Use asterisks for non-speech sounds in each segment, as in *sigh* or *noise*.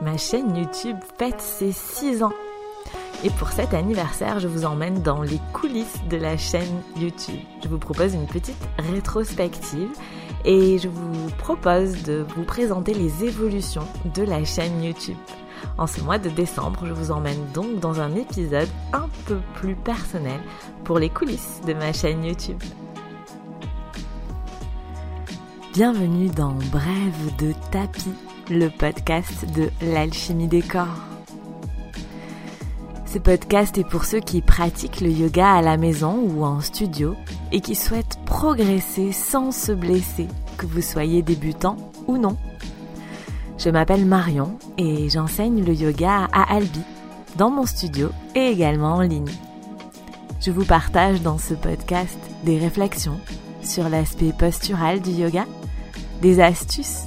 ma chaîne YouTube fête ses 6 ans. Et pour cet anniversaire, je vous emmène dans les coulisses de la chaîne YouTube. Je vous propose une petite rétrospective et je vous propose de vous présenter les évolutions de la chaîne YouTube. En ce mois de décembre, je vous emmène donc dans un épisode un peu plus personnel pour les coulisses de ma chaîne YouTube. Bienvenue dans Brève de tapis, le podcast de l'alchimie des corps. Ce podcast est pour ceux qui pratiquent le yoga à la maison ou en studio et qui souhaitent progresser sans se blesser, que vous soyez débutant ou non. Je m'appelle Marion et j'enseigne le yoga à Albi, dans mon studio et également en ligne. Je vous partage dans ce podcast des réflexions sur l'aspect postural du yoga, des astuces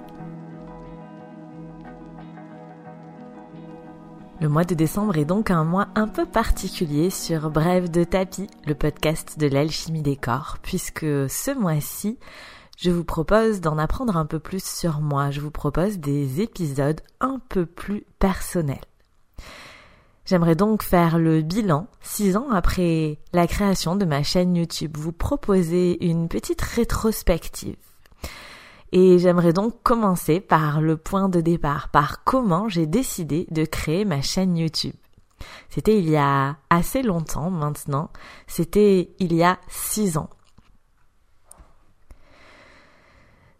Le mois de décembre est donc un mois un peu particulier sur Brève de tapis, le podcast de l'alchimie des corps, puisque ce mois-ci, je vous propose d'en apprendre un peu plus sur moi. Je vous propose des épisodes un peu plus personnels. J'aimerais donc faire le bilan, six ans après la création de ma chaîne YouTube, vous proposer une petite rétrospective et j'aimerais donc commencer par le point de départ, par comment j'ai décidé de créer ma chaîne YouTube. C'était il y a assez longtemps maintenant, c'était il y a six ans.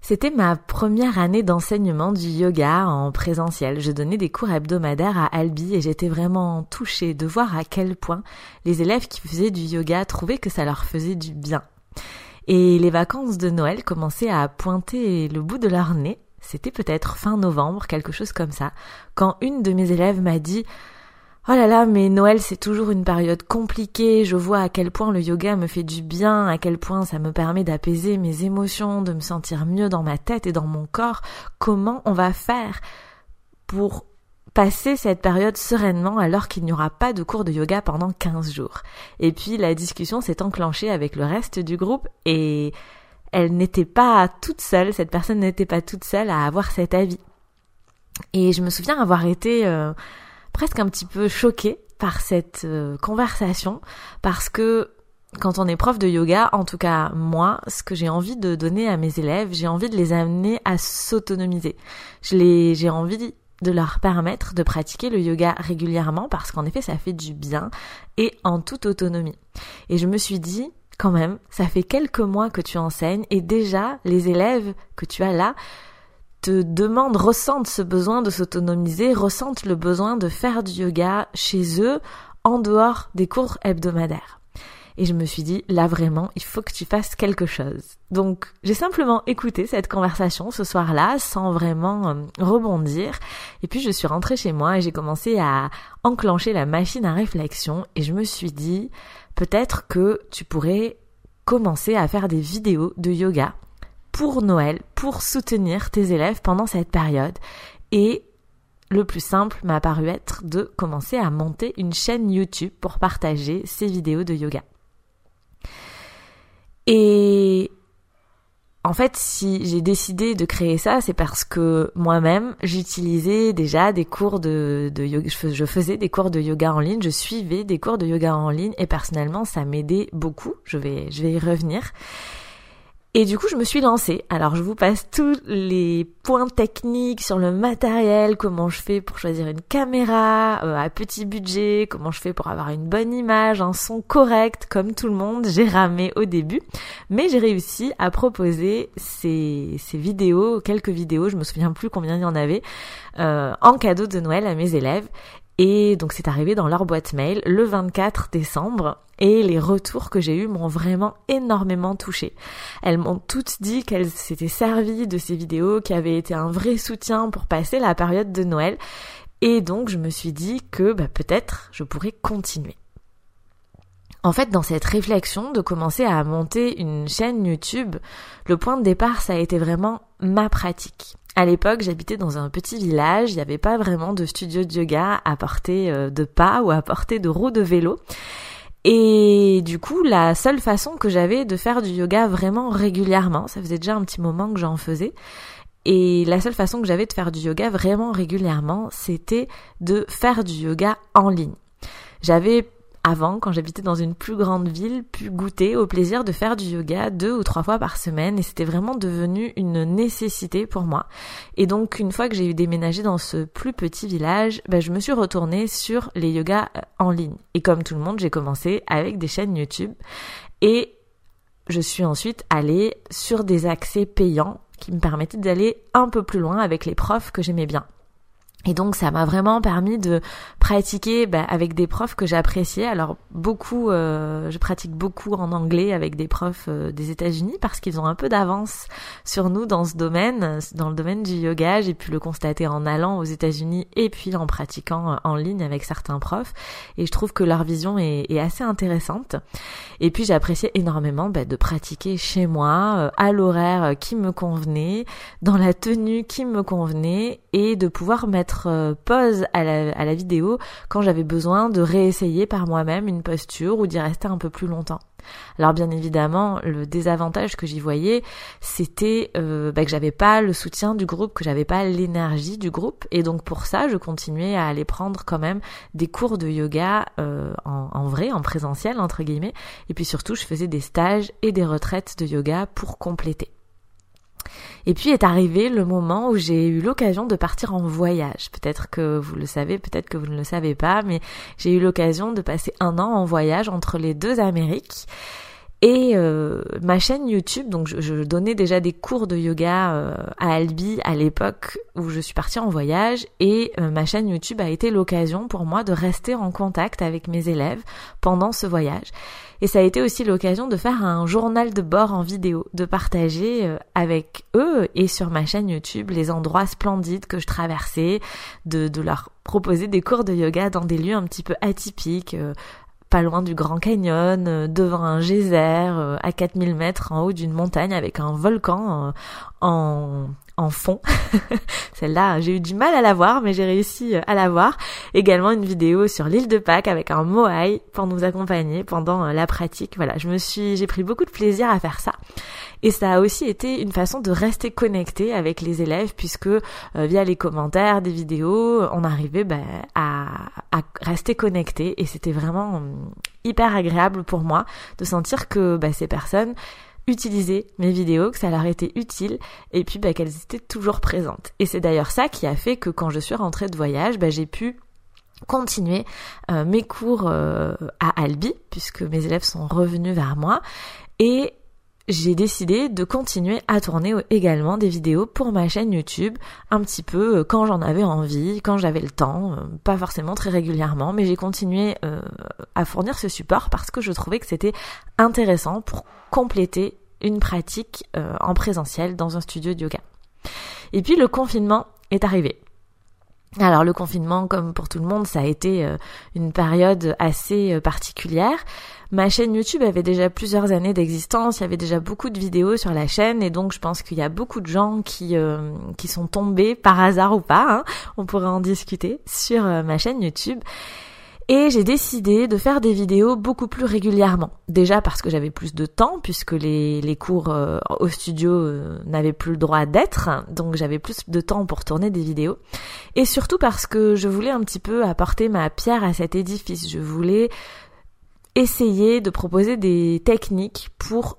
C'était ma première année d'enseignement du yoga en présentiel. Je donnais des cours hebdomadaires à Albi et j'étais vraiment touchée de voir à quel point les élèves qui faisaient du yoga trouvaient que ça leur faisait du bien. Et les vacances de Noël commençaient à pointer le bout de leur nez. C'était peut-être fin novembre, quelque chose comme ça, quand une de mes élèves m'a dit Oh là là, mais Noël c'est toujours une période compliquée, je vois à quel point le yoga me fait du bien, à quel point ça me permet d'apaiser mes émotions, de me sentir mieux dans ma tête et dans mon corps. Comment on va faire pour passer cette période sereinement alors qu'il n'y aura pas de cours de yoga pendant 15 jours. Et puis la discussion s'est enclenchée avec le reste du groupe et elle n'était pas toute seule, cette personne n'était pas toute seule à avoir cet avis. Et je me souviens avoir été euh, presque un petit peu choquée par cette euh, conversation parce que quand on est prof de yoga, en tout cas moi, ce que j'ai envie de donner à mes élèves, j'ai envie de les amener à s'autonomiser. Je les, j'ai envie de leur permettre de pratiquer le yoga régulièrement parce qu'en effet ça fait du bien et en toute autonomie. Et je me suis dit quand même, ça fait quelques mois que tu enseignes et déjà les élèves que tu as là te demandent, ressentent ce besoin de s'autonomiser, ressentent le besoin de faire du yoga chez eux en dehors des cours hebdomadaires. Et je me suis dit, là vraiment, il faut que tu fasses quelque chose. Donc j'ai simplement écouté cette conversation ce soir-là sans vraiment euh, rebondir. Et puis je suis rentrée chez moi et j'ai commencé à enclencher la machine à réflexion et je me suis dit, peut-être que tu pourrais commencer à faire des vidéos de yoga pour Noël, pour soutenir tes élèves pendant cette période. Et le plus simple m'a paru être de commencer à monter une chaîne YouTube pour partager ces vidéos de yoga. Et en fait, si j'ai décidé de créer ça, c'est parce que moi-même, j'utilisais déjà des cours de, yoga, je faisais des cours de yoga en ligne, je suivais des cours de yoga en ligne et personnellement, ça m'aidait beaucoup. Je vais y revenir. Et du coup, je me suis lancée. Alors, je vous passe tous les points techniques sur le matériel, comment je fais pour choisir une caméra euh, à petit budget, comment je fais pour avoir une bonne image, un son correct, comme tout le monde. J'ai ramé au début, mais j'ai réussi à proposer ces, ces vidéos, quelques vidéos, je me souviens plus combien il y en avait, euh, en cadeau de Noël à mes élèves. Et donc c'est arrivé dans leur boîte mail le 24 décembre et les retours que j'ai eus m'ont vraiment énormément touchée. Elles m'ont toutes dit qu'elles s'étaient servies de ces vidéos, qui avaient été un vrai soutien pour passer la période de Noël. Et donc je me suis dit que bah, peut-être je pourrais continuer. En fait, dans cette réflexion de commencer à monter une chaîne YouTube, le point de départ, ça a été vraiment ma pratique. À l'époque, j'habitais dans un petit village, il n'y avait pas vraiment de studio de yoga à portée euh, de pas ou à portée de roues de vélo. Et du coup, la seule façon que j'avais de faire du yoga vraiment régulièrement, ça faisait déjà un petit moment que j'en faisais, et la seule façon que j'avais de faire du yoga vraiment régulièrement, c'était de faire du yoga en ligne. J'avais avant, quand j'habitais dans une plus grande ville, pu goûter au plaisir de faire du yoga deux ou trois fois par semaine et c'était vraiment devenu une nécessité pour moi. Et donc une fois que j'ai eu déménagé dans ce plus petit village, ben, je me suis retournée sur les yogas euh, en ligne. Et comme tout le monde, j'ai commencé avec des chaînes YouTube et je suis ensuite allée sur des accès payants qui me permettaient d'aller un peu plus loin avec les profs que j'aimais bien. Et donc ça m'a vraiment permis de pratiquer bah, avec des profs que j'appréciais. Alors beaucoup, euh, je pratique beaucoup en anglais avec des profs euh, des États-Unis parce qu'ils ont un peu d'avance sur nous dans ce domaine, dans le domaine du yoga. J'ai pu le constater en allant aux États-Unis et puis en pratiquant euh, en ligne avec certains profs. Et je trouve que leur vision est, est assez intéressante. Et puis j'appréciais énormément bah, de pratiquer chez moi, à l'horaire qui me convenait, dans la tenue qui me convenait et de pouvoir mettre euh, pause à la, à la vidéo quand j'avais besoin de réessayer par moi-même une posture ou d'y rester un peu plus longtemps. Alors bien évidemment, le désavantage que j'y voyais, c'était euh, bah, que j'avais pas le soutien du groupe, que j'avais pas l'énergie du groupe, et donc pour ça, je continuais à aller prendre quand même des cours de yoga euh, en, en, vrai, en présentiel entre guillemets, et puis surtout, je faisais des stages et des retraites de yoga pour compléter. Et puis est arrivé le moment où j'ai eu l'occasion de partir en voyage. Peut-être que vous le savez, peut-être que vous ne le savez pas, mais j'ai eu l'occasion de passer un an en voyage entre les deux Amériques. Et euh, ma chaîne YouTube, donc je, donnais déjà des cours de yoga euh, à Albi à l'époque où je suis partie en voyage et euh, ma chaîne YouTube a été l'occasion pour moi de rester en contact avec mes élèves pendant ce voyage. Et ça a été aussi l'occasion de faire un journal de bord en vidéo, de partager avec eux et sur ma chaîne YouTube les endroits splendides que je traversais, de, leur proposer des cours de yoga dans des lieux un petit peu atypiques, pas loin du Grand Canyon, euh, devant un geyser, euh, à 4000 mètres en haut d'une montagne avec un volcan euh, en, en fond. *laughs* Celle-là, j'ai eu du mal à la voir, mais j'ai réussi à la voir. Également une vidéo sur l'île de Pâques avec un moai pour nous accompagner pendant la pratique. Voilà, je me suis, j'ai pris beaucoup de plaisir à faire ça. Et ça a aussi été une façon de rester connecté avec les élèves puisque euh, via les commentaires des vidéos, on arrivait ben, à, rester connecté et c'était vraiment hum, hyper agréable pour moi de sentir que ben, ces personnes utilisaient mes vidéos, que ça leur était utile et puis ben, qu'elles étaient toujours présentes. Et c'est d'ailleurs ça qui a fait que quand je suis rentrée de voyage, ben, j'ai pu continuer euh, mes cours euh, à Albi puisque mes élèves sont revenus vers moi et j'ai décidé de continuer à tourner également des vidéos pour ma chaîne YouTube, un petit peu euh, quand j'en avais envie, quand j'avais le temps, pas forcément très régulièrement, mais j'ai continué à fournir ce support parce que je trouvais que c'était intéressant pour compléter une pratique en présentiel dans un studio de yoga. Et puis le confinement est arrivé. Alors le confinement, comme pour tout le monde, ça a été une période assez particulière. Ma chaîne YouTube avait déjà plusieurs années d'existence, il y avait déjà beaucoup de vidéos sur la chaîne et donc je pense qu'il y a beaucoup de gens qui euh, qui sont tombés par hasard ou pas, hein, on pourrait en discuter sur euh, ma chaîne YouTube. Et j'ai décidé de faire des vidéos beaucoup plus régulièrement. Déjà parce que j'avais plus de temps, puisque les, cours euh, au studio n'avaient plus le droit d'être, donc j'avais plus de temps pour tourner des vidéos. Et surtout parce que je voulais un petit peu apporter ma pierre à cet édifice. Je voulais essayer de proposer des techniques pour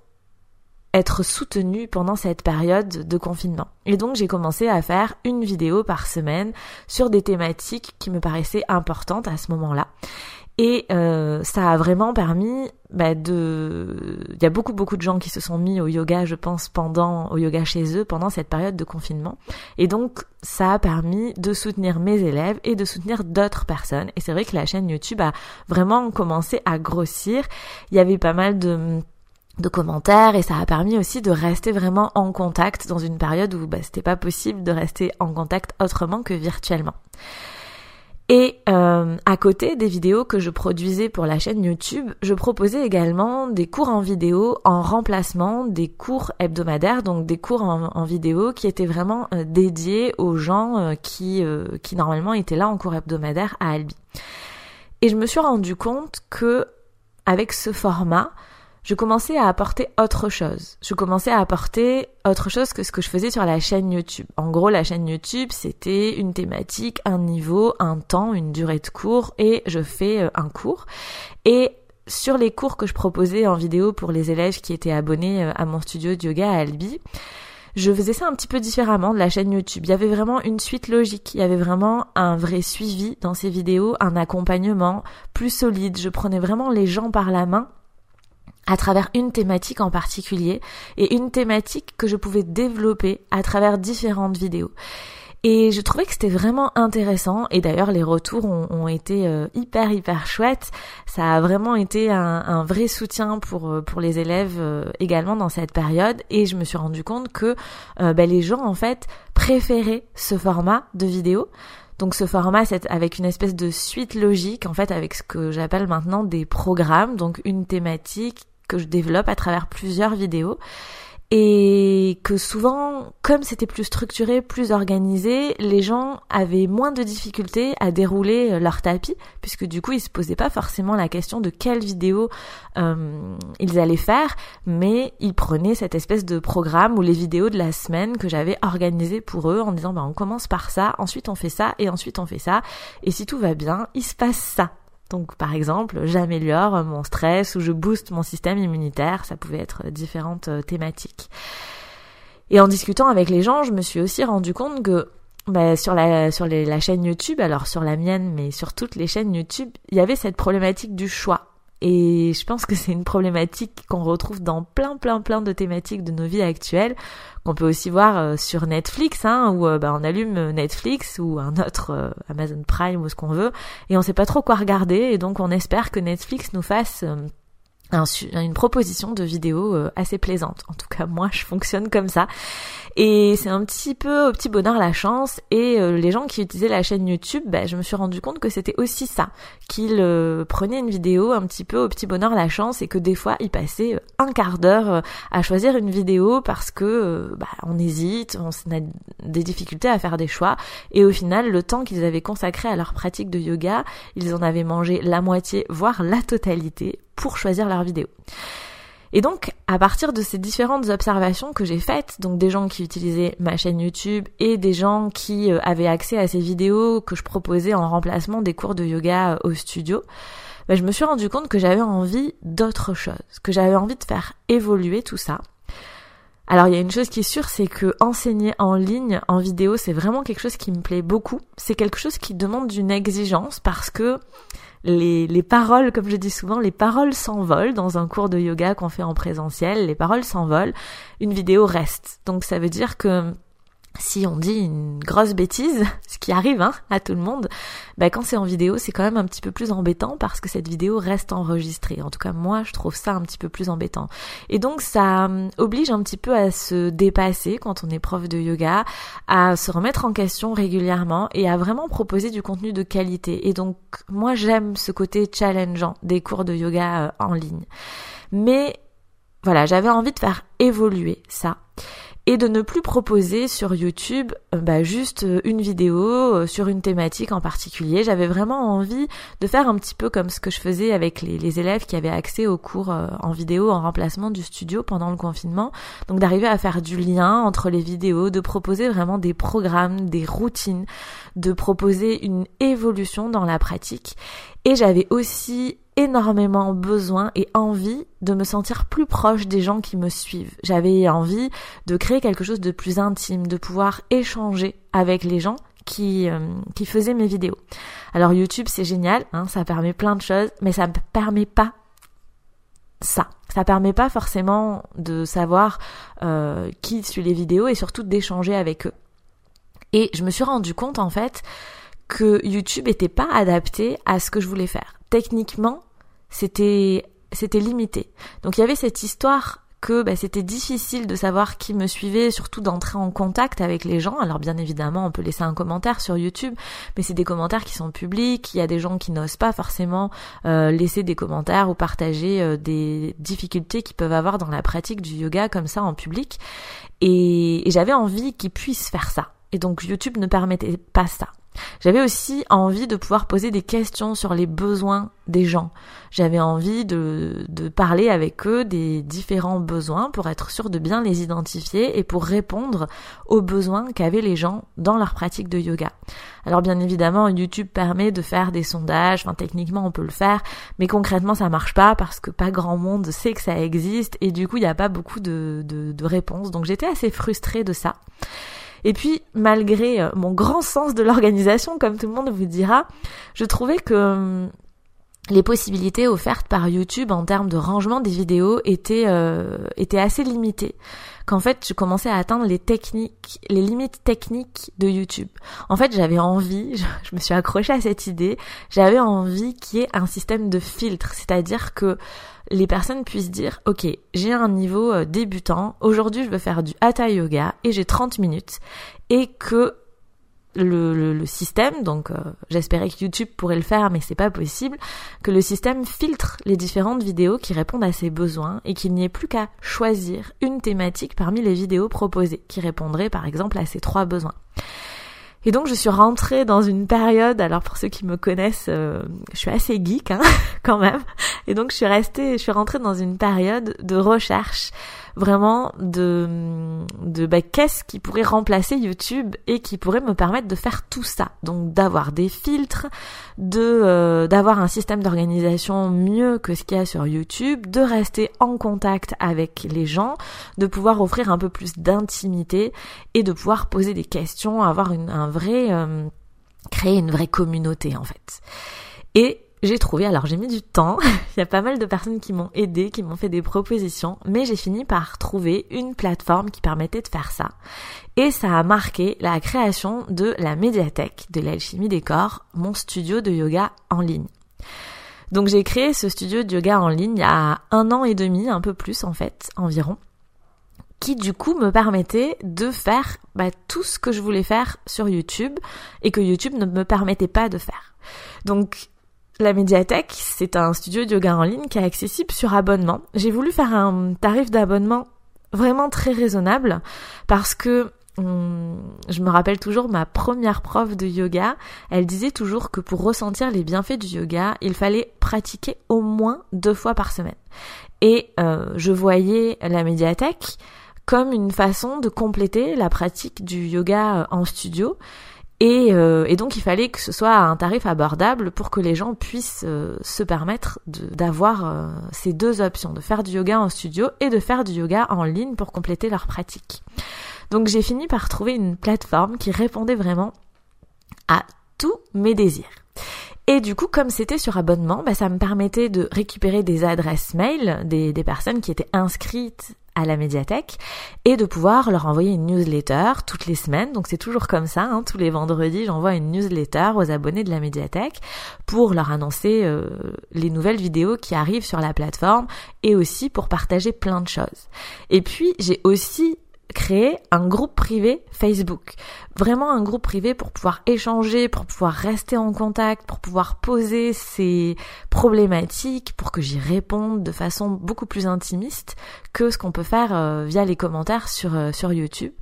être soutenu pendant cette période de confinement. Et donc j'ai commencé à faire une vidéo par semaine sur des thématiques qui me paraissaient importantes à ce moment-là. Et euh, ça a vraiment permis bah, de... Il y a beaucoup beaucoup de gens qui se sont mis au yoga, je pense, pendant au yoga chez eux pendant cette période de confinement. Et donc ça a permis de soutenir mes élèves et de soutenir d'autres personnes. Et c'est vrai que la chaîne YouTube a vraiment commencé à grossir. Il y avait pas mal de de commentaires et ça a permis aussi de rester vraiment en contact dans une période où bah, c'était pas possible de rester en contact autrement que virtuellement. Et euh, à côté des vidéos que je produisais pour la chaîne YouTube, je proposais également des cours en vidéo en remplacement des cours hebdomadaires, donc des cours en, vidéo qui étaient vraiment euh, dédiés aux gens euh, qui, normalement étaient là en cours hebdomadaire à Albi. Et je me suis rendu compte que avec ce format, je commençais à apporter autre chose. Je commençais à apporter autre chose que ce que je faisais sur la chaîne YouTube. En gros, la chaîne YouTube, c'était une thématique, un niveau, un temps, une durée de cours et je fais euh, un cours. Et sur les cours que je proposais en vidéo pour les élèves qui étaient abonnés euh, à mon studio de yoga à Albi, je faisais ça un petit peu différemment de la chaîne YouTube. Il y avait vraiment une suite logique, il y avait vraiment un vrai suivi dans ces vidéos, un accompagnement plus solide. Je prenais vraiment les gens par la main à travers une thématique en particulier et une thématique que je pouvais développer à travers différentes vidéos. Et je trouvais que c'était vraiment intéressant et d'ailleurs les retours ont, été euh, hyper hyper chouettes. Ça a vraiment été un, vrai soutien pour euh, pour les élèves euh, également dans cette période et je me suis rendu compte que ben, les gens en fait préféraient ce format de vidéo. Donc ce format, c'est avec une espèce de suite logique, en fait, avec ce que j'appelle maintenant des programmes, donc une thématique que je développe à travers plusieurs vidéos et que souvent, comme c'était plus structuré, plus organisé, les gens avaient moins de difficultés à dérouler euh, leur tapis, puisque du coup, ils se posaient pas forcément la question de quelle vidéo euh, ils allaient faire, mais ils prenaient cette espèce de programme ou les vidéos de la semaine que j'avais organisé pour eux en disant, bah, on commence par ça, ensuite on fait ça, et ensuite on fait ça, et si tout va bien, il se passe ça. Donc par exemple, j'améliore mon stress ou je booste mon système immunitaire, ça pouvait être différentes euh, thématiques. Et en discutant avec les gens, je me suis aussi rendu compte que bah, sur la sur la chaîne YouTube, alors sur la mienne, mais sur toutes les chaînes YouTube, il y avait cette problématique du choix. Et je pense que c'est une problématique qu'on retrouve dans plein plein plein de thématiques de nos vies actuelles, qu'on peut aussi voir euh, sur Netflix, hein, où euh, bah, on allume Netflix ou un autre euh, Amazon Prime ou ce qu'on veut, et on sait pas trop quoi regarder, et donc on espère que Netflix nous fasse une proposition de vidéo euh, assez plaisante. En tout cas, moi, je fonctionne comme ça. Et c'est un petit peu au petit bonheur la chance. Et euh, les gens qui utilisaient la chaîne YouTube, bah, je me suis rendu compte que c'était aussi ça. Qu'ils euh, prenaient une vidéo un petit peu au petit bonheur la chance et que des fois, ils passaient un quart d'heure à choisir une vidéo parce que bah, on hésite, on a des difficultés à faire des choix. Et au final, le temps qu'ils avaient consacré à leur pratique de yoga, ils en avaient mangé la moitié, voire la totalité pour choisir leur vidéo. Et donc, à partir de ces différentes observations que j'ai faites, donc des gens qui utilisaient ma chaîne YouTube et des gens qui euh, avaient accès à ces vidéos que je proposais en remplacement des cours de yoga euh, au studio, bah, je me suis rendu compte que j'avais envie d'autre chose, que j'avais envie de faire évoluer tout ça. Alors il y a une chose qui est sûre, c'est que enseigner en ligne, en vidéo, c'est vraiment quelque chose qui me plaît beaucoup. C'est quelque chose qui demande une exigence parce que les, les paroles, comme je dis souvent, les paroles s'envolent dans un cours de yoga qu'on fait en présentiel, les paroles s'envolent, une vidéo reste. Donc ça veut dire que si on dit une grosse bêtise, *laughs* ce qui arrive hein, à tout le monde, bah quand c'est en vidéo, c'est quand même un petit peu plus embêtant parce que cette vidéo reste enregistrée. En tout cas, moi, je trouve ça un petit peu plus embêtant. Et donc, ça hum, oblige un petit peu à se dépasser quand on est prof de yoga, à se remettre en question régulièrement et à vraiment proposer du contenu de qualité. Et donc, moi, j'aime ce côté challengeant des cours de yoga euh, en ligne. Mais voilà, j'avais envie de faire évoluer ça et de ne plus proposer sur YouTube euh, bah, juste euh, une vidéo euh, sur une thématique en particulier. J'avais vraiment envie de faire un petit peu comme ce que je faisais avec les, les élèves qui avaient accès aux cours en vidéo en remplacement du studio pendant le confinement. Donc d'arriver à faire du lien entre les vidéos, de proposer vraiment des programmes, des routines, de proposer une évolution dans la pratique. Et j'avais aussi énormément besoin et envie de me sentir plus proche des gens qui me suivent. J'avais envie de créer quelque chose de plus intime, de pouvoir échanger avec les gens qui, euh, qui faisaient mes vidéos. Alors YouTube c'est génial, hein, ça permet plein de choses, mais ça ne permet pas ça. Ça permet pas forcément de savoir euh, qui suit les vidéos et surtout d'échanger avec eux. Et je me suis rendu compte en fait que YouTube n'était pas adapté à ce que je voulais faire techniquement, c'était c'était limité. Donc il y avait cette histoire que bah, c'était difficile de savoir qui me suivait, surtout d'entrer en contact avec les gens. Alors bien évidemment, on peut laisser un commentaire sur YouTube, mais c'est des commentaires qui sont publics. Il y a des gens qui n'osent pas forcément euh, laisser des commentaires ou partager euh, des difficultés qu'ils peuvent avoir dans la pratique du yoga comme ça en public. Et, et j'avais envie qu'ils puissent faire ça. Et donc YouTube ne permettait pas ça. J'avais aussi envie de pouvoir poser des questions sur les besoins des gens. J'avais envie de, de, parler avec eux des différents besoins pour être sûr de bien les identifier et pour répondre aux besoins qu'avaient les gens dans leur pratique de yoga. Alors bien évidemment, YouTube permet de faire des sondages, enfin techniquement on peut le faire, mais concrètement ça marche pas parce que pas grand monde sait que ça existe et du coup il n'y a pas beaucoup de, de, de réponses. Donc j'étais assez frustrée de ça. Et puis, malgré euh, mon grand sens de l'organisation, comme tout le monde vous dira, je trouvais que hum, les possibilités offertes par YouTube en termes de rangement des vidéos étaient, euh, étaient assez limitées. Qu'en fait, je commençais à atteindre les techniques, les limites techniques de YouTube. En fait, j'avais envie, *laughs* je, je, me suis accrochée à cette idée, j'avais envie qu'il y ait un système de filtre, c'est-à-dire que les personnes puissent dire ok j'ai un niveau euh, débutant aujourd'hui je veux faire du hatha yoga et j'ai 30 minutes et que le, le, système, donc euh, j'espérais que YouTube pourrait le faire, mais c'est pas possible, que le système filtre les différentes vidéos qui répondent à ses besoins et qu'il n'y ait plus qu'à choisir une thématique parmi les vidéos proposées qui répondrait par exemple à ces trois besoins. Et donc je suis rentrée dans une période, alors pour ceux qui me connaissent, euh, je suis assez geek hein, *laughs* quand même, et donc je suis restée, je suis rentrée dans une période de recherche vraiment de, de bah, qu'est-ce qui pourrait remplacer YouTube et qui pourrait me permettre de faire tout ça. Donc d'avoir des filtres, de euh, d'avoir un système d'organisation mieux que ce qu'il y a sur YouTube, de rester en contact avec les gens, de pouvoir offrir un peu plus d'intimité et de pouvoir poser des questions, avoir une, un vrai euh, créer une vraie communauté en fait. Et j'ai trouvé, alors j'ai mis du temps, *laughs* il y a pas mal de personnes qui m'ont aidé, qui m'ont fait des propositions, mais j'ai fini par trouver une plateforme qui permettait de faire ça. Et ça a marqué la création de la médiathèque de l'alchimie des corps, mon studio de yoga en ligne. Donc j'ai créé ce studio de yoga en ligne il y a un an et demi, un peu plus en fait, environ qui du coup me permettait de faire bah, tout ce que je voulais faire sur YouTube et que YouTube ne me permettait pas de faire. Donc la médiathèque, c'est un studio de yoga en ligne qui est accessible sur abonnement. J'ai voulu faire un tarif d'abonnement vraiment très raisonnable parce que hum, je me rappelle toujours ma première prof de yoga, elle disait toujours que pour ressentir les bienfaits du yoga, il fallait pratiquer au moins deux fois par semaine. Et euh, je voyais la médiathèque comme une façon de compléter la pratique du yoga en studio euh, et, donc il fallait que ce soit un tarif abordable pour que les gens puissent euh, se permettre d'avoir euh, ces deux options, de faire du yoga en studio et de faire du yoga en ligne pour compléter leur pratique. Donc j'ai fini par trouver une plateforme qui répondait vraiment à tous mes désirs. Et du coup, comme c'était sur abonnement, bah, ça me permettait de récupérer des adresses mail des, des personnes qui étaient inscrites à la médiathèque et de pouvoir leur envoyer une newsletter toutes les semaines. Donc c'est toujours comme ça, hein. tous les vendredis j'envoie une newsletter aux abonnés de la médiathèque pour leur annoncer euh, les nouvelles vidéos qui arrivent sur la plateforme et aussi pour partager plein de choses. Et puis j'ai aussi créer un groupe privé Facebook. Vraiment un groupe privé pour pouvoir échanger, pour pouvoir rester en contact, pour pouvoir poser ces problématiques, pour que j'y réponde de façon beaucoup plus intimiste que ce qu'on peut faire euh, via les commentaires sur, euh, sur YouTube.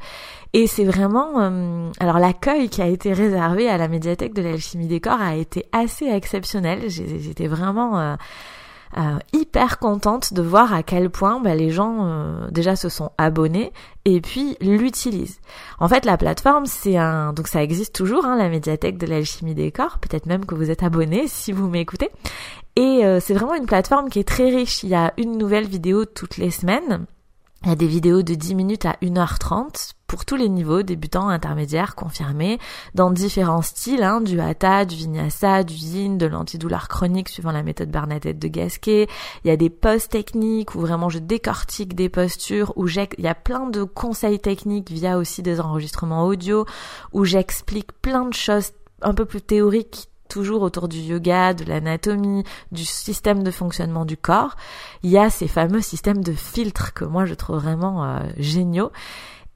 Et c'est vraiment... Euh, alors l'accueil qui a été réservé à la médiathèque de l'alchimie des corps a été assez exceptionnel. J'étais vraiment hyper contente de voir à quel point bah, les gens euh, déjà se sont abonnés et puis l'utilisent. En fait, la plateforme, c'est un donc ça existe toujours, hein, la médiathèque de l'alchimie des corps. Peut-être même que vous êtes abonné si vous m'écoutez. Et euh, c'est vraiment une plateforme qui est très riche. Il y a une nouvelle vidéo toutes les semaines. Il y a des vidéos de 10 minutes à 1h30 pour tous les niveaux, débutants, intermédiaires, confirmés, dans différents styles, hein, du hatha, du vinyasa, du yin, de l'antidouleur chronique suivant la méthode Bernadette de Gasquet. Il y a des posts techniques où vraiment je décortique des postures, où il y a plein de conseils techniques via aussi des enregistrements audio, où j'explique plein de choses un peu plus théoriques toujours autour du yoga, de l'anatomie, du système de fonctionnement du corps, il y a ces fameux systèmes de filtres que moi je trouve vraiment euh, géniaux.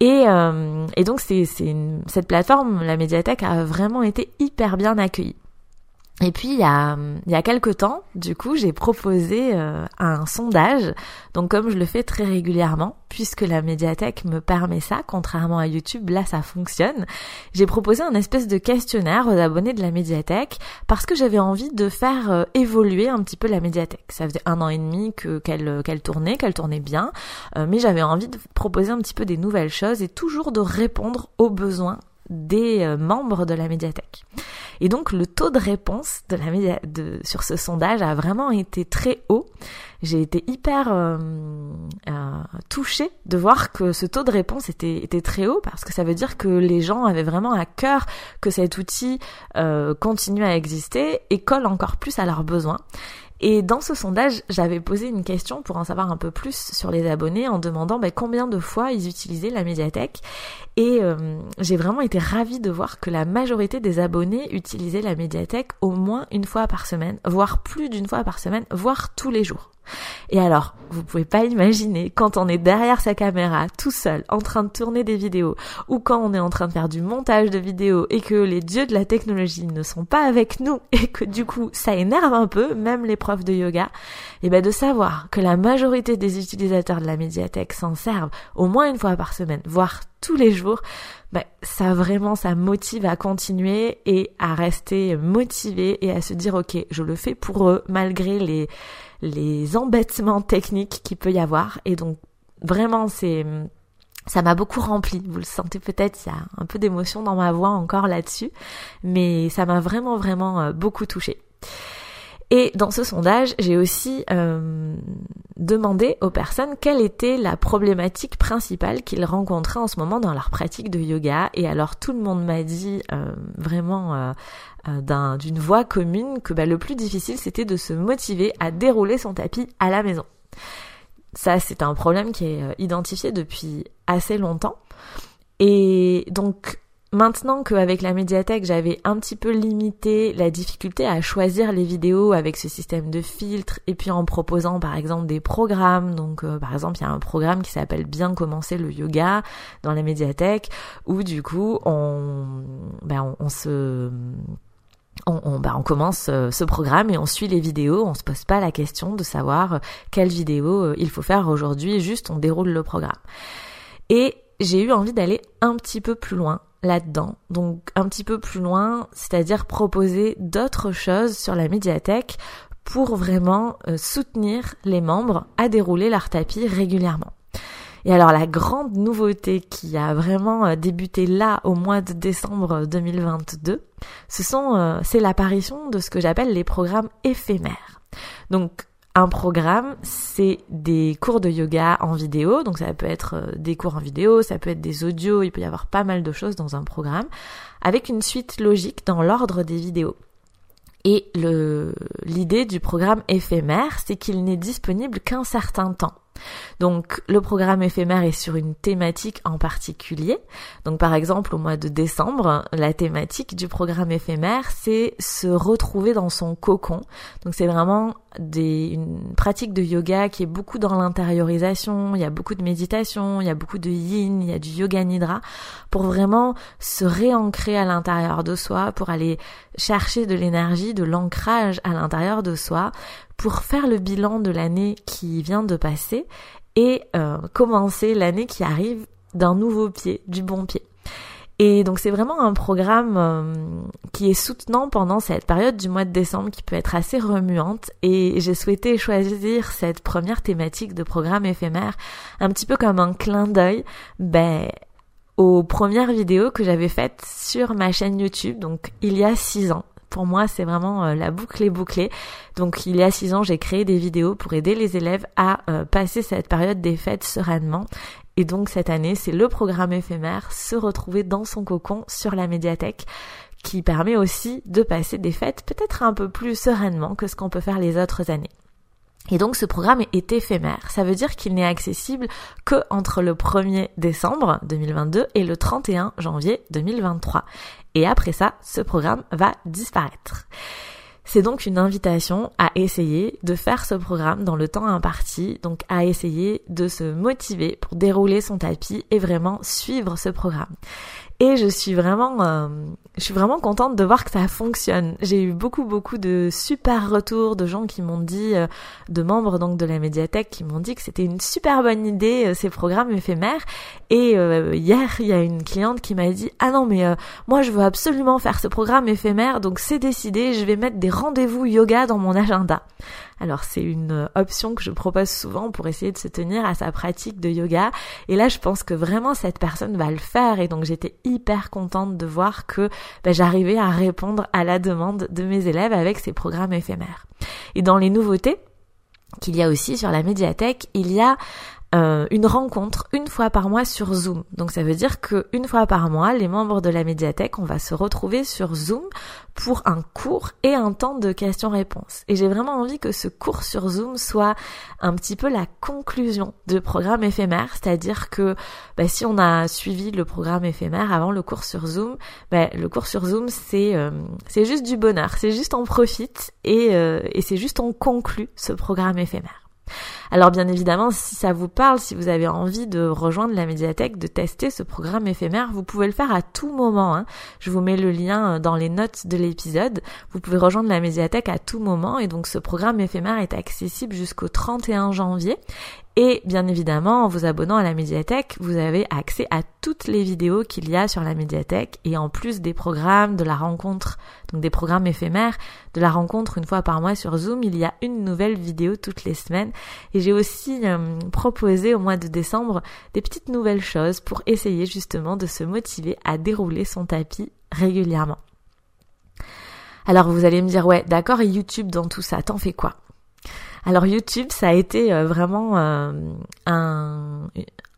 Et, euh, et donc c'est, c'est cette plateforme, la médiathèque, a vraiment été hyper bien accueillie. Et puis il y a il y a quelque temps, du coup, j'ai proposé euh, un sondage. Donc comme je le fais très régulièrement, puisque la médiathèque me permet ça, contrairement à YouTube, là ça fonctionne. J'ai proposé un espèce de questionnaire aux abonnés de la médiathèque parce que j'avais envie de faire euh, évoluer un petit peu la médiathèque. Ça faisait un an et demi que qu'elle qu'elle tournait, qu'elle tournait bien, euh, mais j'avais envie de proposer un petit peu des nouvelles choses et toujours de répondre aux besoins des membres de la médiathèque. Et donc le taux de réponse de la de, sur ce sondage a vraiment été très haut. J'ai été hyper euh, euh, touchée de voir que ce taux de réponse était, était très haut parce que ça veut dire que les gens avaient vraiment à cœur que cet outil euh, continue à exister et colle encore plus à leurs besoins. Et dans ce sondage, j'avais posé une question pour en savoir un peu plus sur les abonnés en demandant ben, combien de fois ils utilisaient la médiathèque. Et euh, j'ai vraiment été ravie de voir que la majorité des abonnés utilisaient la médiathèque au moins une fois par semaine, voire plus d'une fois par semaine, voire tous les jours. Et alors, vous pouvez pas imaginer quand on est derrière sa caméra, tout seul, en train de tourner des vidéos, ou quand on est en train de faire du montage de vidéos et que les dieux de la technologie ne sont pas avec nous *laughs* et que du coup ça énerve un peu, même les profs de yoga, et ben de savoir que la majorité des utilisateurs de la médiathèque s'en servent au moins une fois par semaine, voire tous les jours, ben, ça vraiment, ça motive à continuer et à rester motivé et à se dire ok, je le fais pour eux malgré les les embêtements techniques qu'il peut y avoir. Et donc vraiment c'est ça m'a beaucoup rempli. Vous le sentez peut-être, il y a un peu d'émotion dans ma voix encore là-dessus, mais ça m'a vraiment vraiment euh, beaucoup touché. Et dans ce sondage, j'ai aussi euh, demandé aux personnes quelle était la problématique principale qu'ils rencontraient en ce moment dans leur pratique de yoga. Et alors tout le monde m'a dit euh, vraiment euh, d'une voix commune que bah, le plus difficile c'était de se motiver à dérouler son tapis à la maison. Ça c'est un problème qui est euh, identifié depuis assez longtemps. Et donc maintenant qu'avec la médiathèque j'avais un petit peu limité la difficulté à choisir les vidéos avec ce système de filtre et puis en proposant par exemple des programmes. Donc euh, par exemple il y a un programme qui s'appelle bien commencer le yoga dans la médiathèque où du coup on ben on se on, on, on commence euh, ce programme et on suit les vidéos, on se pose pas la question de savoir euh, quelle vidéo il faut faire aujourd'hui, juste on déroule le programme. Et j'ai eu envie d'aller un petit peu plus loin là-dedans. Donc un petit peu plus loin, c'est-à-dire proposer d'autres choses sur la médiathèque pour vraiment soutenir les membres à dérouler leur tapis régulièrement. Et alors la grande nouveauté qui a vraiment euh, débuté là au mois de décembre 2022, ce sont euh, c'est l'apparition de ce que j'appelle les programmes éphémères. Donc un programme, c'est des cours de yoga en vidéo, donc ça peut être euh, des cours en vidéo, ça peut être des audios, il peut y avoir pas mal de choses dans un programme, avec une suite logique dans l'ordre des vidéos. Et l'idée du programme éphémère, c'est qu'il n'est disponible qu'un certain temps. Donc le programme éphémère est sur une thématique en particulier. Donc par exemple au mois de décembre, la thématique du programme éphémère c'est se retrouver dans son cocon. Donc c'est vraiment des, une pratique de yoga qui est beaucoup dans l'intériorisation, il y a beaucoup de méditation, il y a beaucoup de yin, il y a du yoga nidra pour vraiment se réancrer à l'intérieur de soi, pour aller chercher de l'énergie, de l'ancrage à l'intérieur de soi, pour faire le bilan de l'année qui vient de passer et euh, commencer l'année qui arrive d'un nouveau pied, du bon pied. Et donc c'est vraiment un programme euh, qui est soutenant pendant cette période du mois de décembre qui peut être assez remuante et j'ai souhaité choisir cette première thématique de programme éphémère un petit peu comme un clin d'œil ben aux premières vidéos que j'avais faites sur ma chaîne YouTube donc il y a six ans pour moi, c'est vraiment euh, la boucle est bouclée. Donc, il y a six ans, j'ai créé des vidéos pour aider les élèves à euh, passer cette période des fêtes sereinement. Et donc, cette année, c'est le programme éphémère, se retrouver dans son cocon sur la médiathèque qui permet aussi de passer des fêtes peut-être un peu plus sereinement que ce qu'on peut faire les autres années. Et donc ce programme est éphémère. Ça veut dire qu'il n'est accessible que entre le 1er décembre 2022 et le 31 janvier 2023. Et après ça, ce programme va disparaître. C'est donc une invitation à essayer de faire ce programme dans le temps imparti, donc à essayer de se motiver pour dérouler son tapis et vraiment suivre ce programme. Et je suis vraiment, euh, je suis vraiment contente de voir que ça fonctionne. J'ai eu beaucoup beaucoup de super retours de gens qui m'ont dit, euh, de membres donc de la médiathèque qui m'ont dit que c'était une super bonne idée euh, ces programmes éphémères. Et hier il y a une cliente qui m'a dit ah non mais moi je veux absolument faire ce programme éphémère donc c'est décidé, je vais mettre des rendez-vous yoga dans mon agenda. Alors c'est une option que je propose souvent pour essayer de se tenir à sa pratique de yoga. Et là je pense que vraiment cette personne va le faire et donc j'étais hyper contente de voir que bah, j'arrivais à répondre à la demande de mes élèves avec ces programmes éphémères. Et dans les nouveautés, qu'il y a aussi sur la médiathèque, il y a euh, une rencontre une fois par mois sur Zoom. Donc ça veut dire que une fois par mois, les membres de la médiathèque, on va se retrouver sur Zoom pour un cours et un temps de questions-réponses. Et j'ai vraiment envie que ce cours sur Zoom soit un petit peu la conclusion du programme éphémère, c'est-à-dire que bah, si on a suivi le programme éphémère avant le cours sur Zoom, bah, le cours sur Zoom c'est euh, c'est juste du bonheur, c'est juste on profite et, euh, et c'est juste on conclut ce programme éphémère. Alors bien évidemment, si ça vous parle, si vous avez envie de rejoindre la médiathèque, de tester ce programme éphémère, vous pouvez le faire à tout moment. Hein. Je vous mets le lien euh, dans les notes de l'épisode. Vous pouvez rejoindre la médiathèque à tout moment et donc ce programme éphémère est accessible jusqu'au 31 janvier et bien évidemment, en vous abonnant à la médiathèque, vous avez accès à toutes les vidéos qu'il y a sur la médiathèque et en plus des programmes, de la rencontre, donc des programmes éphémères, de la rencontre une fois par mois sur Zoom, il y a une nouvelle vidéo toutes les semaines. Et j'ai aussi euh, proposé au mois de décembre des petites nouvelles choses pour essayer justement de se motiver à dérouler son tapis régulièrement. Alors vous allez me dire, ouais, d'accord, et YouTube dans tout ça, t'en fais quoi? Alors YouTube, ça a été euh, vraiment euh, un,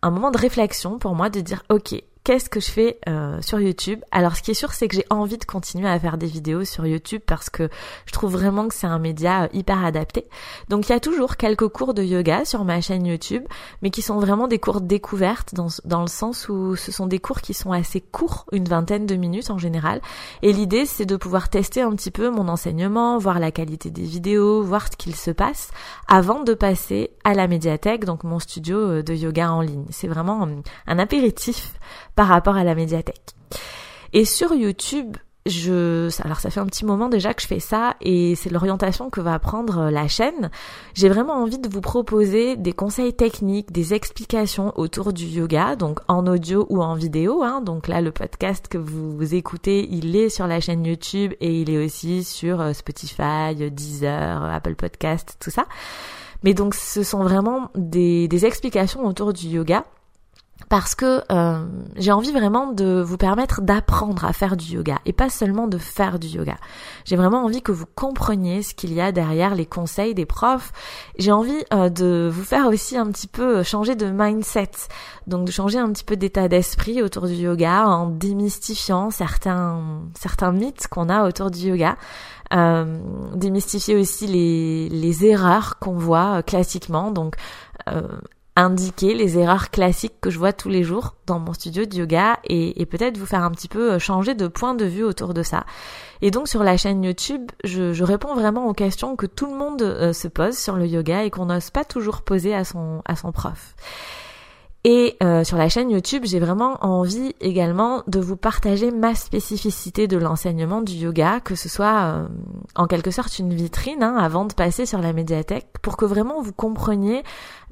un moment de réflexion pour moi de dire, ok, qu'est-ce que je fais euh, sur YouTube Alors ce qui est sûr c'est que j'ai envie de continuer à faire des vidéos sur YouTube parce que je trouve vraiment que c'est un média euh, hyper adapté. Donc il y a toujours quelques cours de yoga sur ma chaîne YouTube, mais qui sont vraiment des cours découvertes dans, dans le sens où ce sont des cours qui sont assez courts, une vingtaine de minutes en général. Et l'idée c'est de pouvoir tester un petit peu mon enseignement, voir la qualité des vidéos, voir ce qu'il se passe avant de passer à la médiathèque, donc mon studio euh, de yoga en ligne. C'est vraiment un apéritif par rapport à la médiathèque. Et sur YouTube, je, alors ça fait un petit moment déjà que je fais ça et c'est l'orientation que va prendre la chaîne. J'ai vraiment envie de vous proposer des conseils techniques, des explications autour du yoga, donc en audio ou en vidéo. Hein. Donc là, le podcast que vous écoutez, il est sur la chaîne YouTube et il est aussi sur euh, Spotify, Deezer, Apple Podcast, tout ça. Mais donc ce sont vraiment des, des explications autour du yoga parce que euh, j'ai envie vraiment de vous permettre d'apprendre à faire du yoga et pas seulement de faire du yoga. J'ai vraiment envie que vous compreniez ce qu'il y a derrière les conseils des profs. J'ai envie euh, de vous faire aussi un petit peu changer de mindset, donc de changer un petit peu d'état d'esprit autour du yoga en démystifiant certains certains mythes qu'on a autour du yoga. Euh, démystifier aussi les, les erreurs qu'on voit euh, classiquement, donc euh, indiquer les erreurs classiques que je vois tous les jours dans mon studio de yoga et, peut-être vous faire un petit peu euh, changer de point de vue autour de ça. Et donc sur la chaîne YouTube, je, réponds vraiment aux questions que tout le monde euh, se pose sur le yoga et qu'on n'ose pas toujours poser à son, à son prof. Et euh, sur la chaîne YouTube, j'ai vraiment envie également de vous partager ma spécificité de l'enseignement du yoga, que ce soit en quelque sorte une vitrine hein, avant de passer sur la médiathèque, pour que vraiment vous compreniez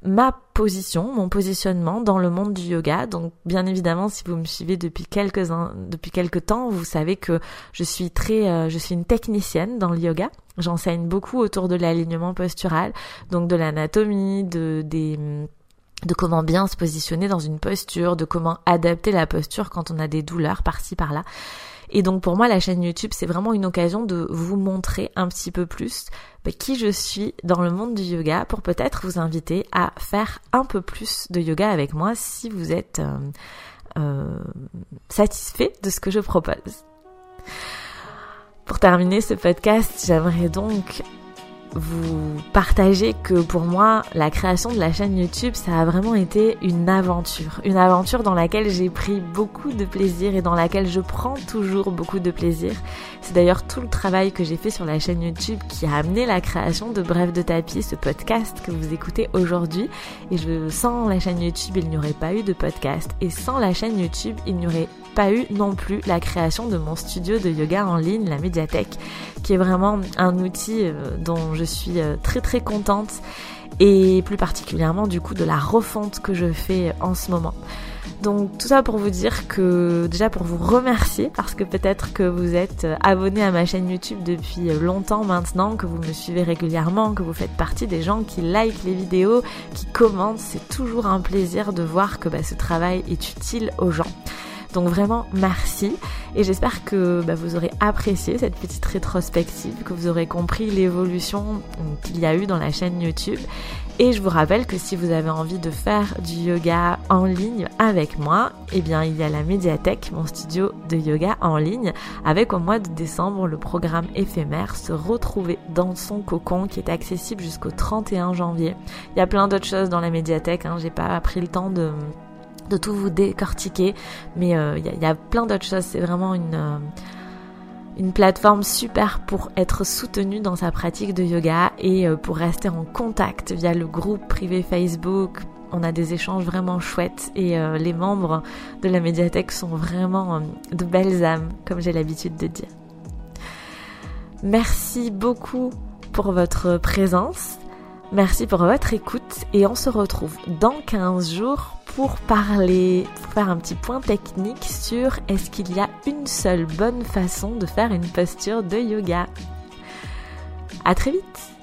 ma position, mon positionnement dans le monde du yoga. Donc bien évidemment, si vous me suivez depuis quelques depuis quelques temps, vous savez que je suis très euh, je suis une technicienne dans le yoga. J'enseigne beaucoup autour de l'alignement postural, donc de l'anatomie, de des de comment bien se positionner dans une posture, de comment adapter la posture quand on a des douleurs par-ci par-là. Et donc pour moi, la chaîne YouTube, c'est vraiment une occasion de vous montrer un petit peu plus bah, qui je suis dans le monde du yoga pour peut-être vous inviter à faire un peu plus de yoga avec moi si vous êtes euh, euh, satisfait de ce que je propose. Pour terminer ce podcast, j'aimerais donc vous partager que pour moi, la création de la chaîne YouTube, ça a vraiment été une aventure. Une aventure dans laquelle j'ai pris beaucoup de plaisir et dans laquelle je prends toujours beaucoup de plaisir. C'est d'ailleurs tout le travail que j'ai fait sur la chaîne YouTube qui a amené la création de Bref de tapis, ce podcast que vous écoutez aujourd'hui. Et je, sans la chaîne YouTube, il n'y aurait pas eu de podcast. Et sans la chaîne YouTube, il n'y aurait pas eu non plus la création de mon studio de yoga en ligne, la médiathèque, qui est vraiment un outil euh, dont je suis euh, très très contente et plus particulièrement du coup de la refonte que je fais en ce moment. Donc tout ça pour vous dire que déjà pour vous remercier parce que peut-être que vous êtes euh, abonné à ma chaîne YouTube depuis longtemps maintenant, que vous me suivez régulièrement, que vous faites partie des gens qui like les vidéos, qui commentent, c'est toujours un plaisir de voir que bah, ce travail est utile aux gens. Donc vraiment merci et j'espère que bah, vous aurez apprécié cette petite rétrospective, que vous aurez compris l'évolution qu'il y a eu dans la chaîne YouTube. Et je vous rappelle que si vous avez envie de faire du yoga en ligne avec moi, eh bien il y a la médiathèque, mon studio de yoga en ligne, avec au mois de décembre le programme éphémère Se retrouver dans son cocon qui est accessible jusqu'au 31 janvier. Il y a plein d'autres choses dans la médiathèque, hein, j'ai pas pris le temps de de tout vous décortiquer, mais il euh, y, a plein d'autres choses. C'est vraiment une euh, une plateforme super pour être soutenu dans sa pratique de yoga et euh, pour rester en contact via le groupe privé Facebook. On a des échanges vraiment chouettes et les membres de la médiathèque sont vraiment de belles âmes, comme j'ai l'habitude de dire. Merci beaucoup pour votre présence. Merci pour votre écoute et on se retrouve dans 15 jours pour parler, pour faire un petit point technique sur est-ce qu'il y a une seule bonne façon de faire une posture de yoga. À très vite